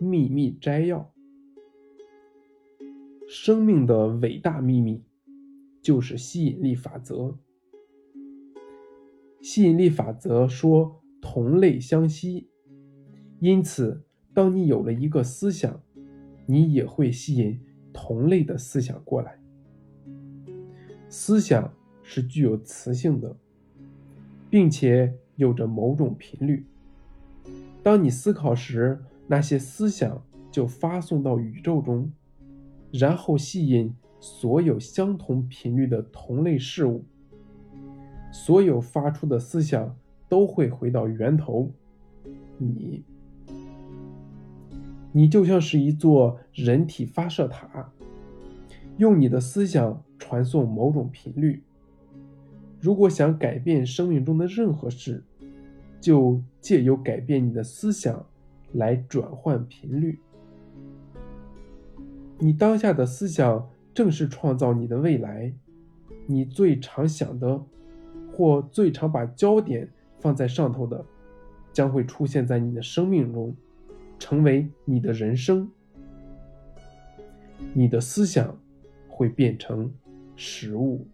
秘密摘要：生命的伟大秘密就是吸引力法则。吸引力法则说同类相吸，因此，当你有了一个思想，你也会吸引同类的思想过来。思想是具有磁性的，并且有着某种频率。当你思考时，那些思想就发送到宇宙中，然后吸引所有相同频率的同类事物。所有发出的思想都会回到源头，你。你就像是一座人体发射塔，用你的思想传送某种频率。如果想改变生命中的任何事，就借由改变你的思想来转换频率。你当下的思想正是创造你的未来。你最常想的，或最常把焦点放在上头的，将会出现在你的生命中。成为你的人生，你的思想会变成实物。